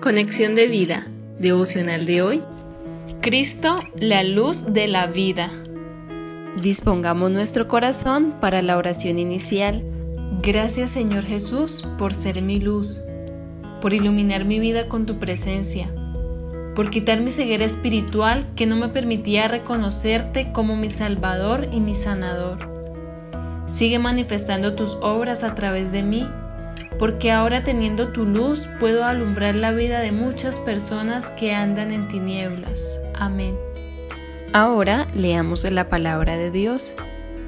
Conexión de vida, devocional de hoy. Cristo, la luz de la vida. Dispongamos nuestro corazón para la oración inicial. Gracias Señor Jesús por ser mi luz, por iluminar mi vida con tu presencia, por quitar mi ceguera espiritual que no me permitía reconocerte como mi Salvador y mi sanador. Sigue manifestando tus obras a través de mí porque ahora teniendo tu luz puedo alumbrar la vida de muchas personas que andan en tinieblas. Amén. Ahora leamos la palabra de Dios.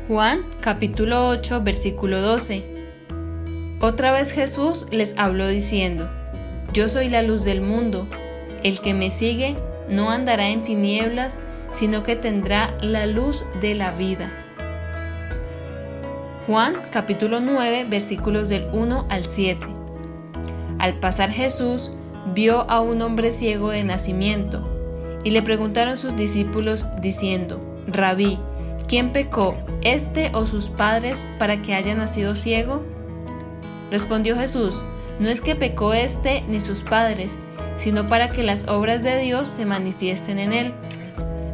Juan capítulo 8 versículo 12. Otra vez Jesús les habló diciendo, Yo soy la luz del mundo, el que me sigue no andará en tinieblas, sino que tendrá la luz de la vida. Juan capítulo 9 versículos del 1 al 7. Al pasar Jesús vio a un hombre ciego de nacimiento y le preguntaron sus discípulos diciendo, Rabí, ¿quién pecó, este o sus padres, para que haya nacido ciego? Respondió Jesús, no es que pecó este ni sus padres, sino para que las obras de Dios se manifiesten en él.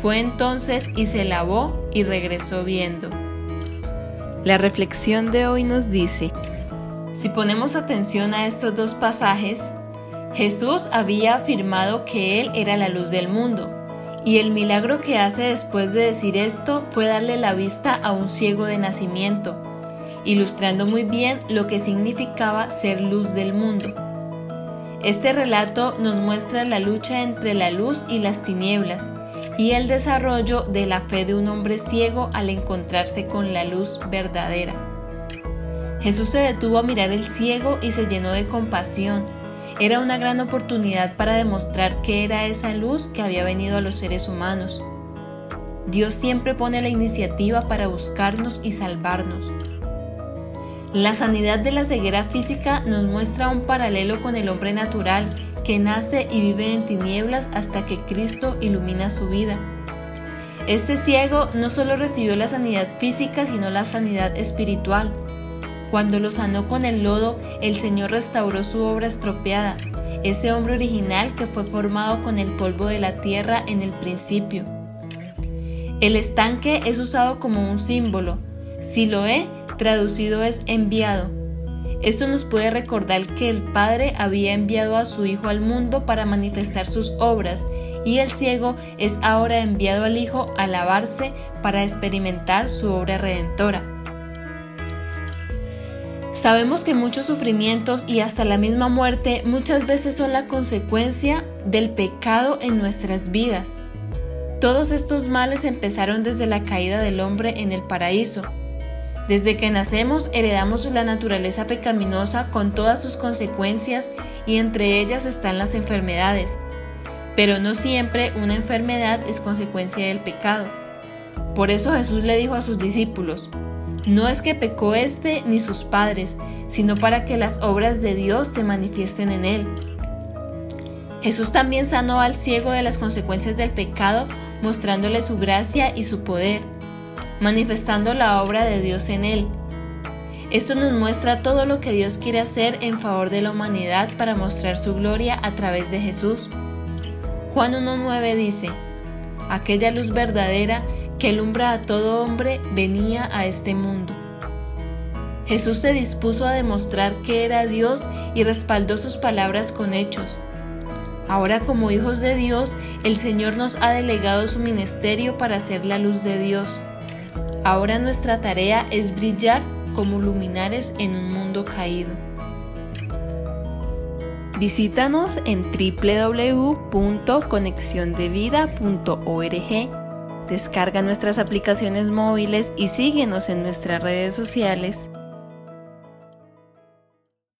Fue entonces y se lavó y regresó viendo. La reflexión de hoy nos dice, si ponemos atención a estos dos pasajes, Jesús había afirmado que Él era la luz del mundo, y el milagro que hace después de decir esto fue darle la vista a un ciego de nacimiento, ilustrando muy bien lo que significaba ser luz del mundo. Este relato nos muestra la lucha entre la luz y las tinieblas, y el desarrollo de la fe de un hombre ciego al encontrarse con la luz verdadera. Jesús se detuvo a mirar el ciego y se llenó de compasión. Era una gran oportunidad para demostrar que era esa luz que había venido a los seres humanos. Dios siempre pone la iniciativa para buscarnos y salvarnos. La sanidad de la ceguera física nos muestra un paralelo con el hombre natural que nace y vive en tinieblas hasta que Cristo ilumina su vida. Este ciego no solo recibió la sanidad física, sino la sanidad espiritual. Cuando lo sanó con el lodo, el Señor restauró su obra estropeada, ese hombre original que fue formado con el polvo de la tierra en el principio. El estanque es usado como un símbolo. Si lo he, traducido es enviado. Esto nos puede recordar que el Padre había enviado a su Hijo al mundo para manifestar sus obras y el ciego es ahora enviado al Hijo a lavarse para experimentar su obra redentora. Sabemos que muchos sufrimientos y hasta la misma muerte muchas veces son la consecuencia del pecado en nuestras vidas. Todos estos males empezaron desde la caída del hombre en el paraíso desde que nacemos heredamos la naturaleza pecaminosa con todas sus consecuencias y entre ellas están las enfermedades. Pero no siempre una enfermedad es consecuencia del pecado. Por eso Jesús le dijo a sus discípulos, no es que pecó éste ni sus padres, sino para que las obras de Dios se manifiesten en él. Jesús también sanó al ciego de las consecuencias del pecado, mostrándole su gracia y su poder manifestando la obra de Dios en él. Esto nos muestra todo lo que Dios quiere hacer en favor de la humanidad para mostrar su gloria a través de Jesús. Juan 1.9 dice, aquella luz verdadera que alumbra a todo hombre venía a este mundo. Jesús se dispuso a demostrar que era Dios y respaldó sus palabras con hechos. Ahora como hijos de Dios, el Señor nos ha delegado su ministerio para ser la luz de Dios. Ahora nuestra tarea es brillar como luminares en un mundo caído. Visítanos en www.conexiondevida.org. Descarga nuestras aplicaciones móviles y síguenos en nuestras redes sociales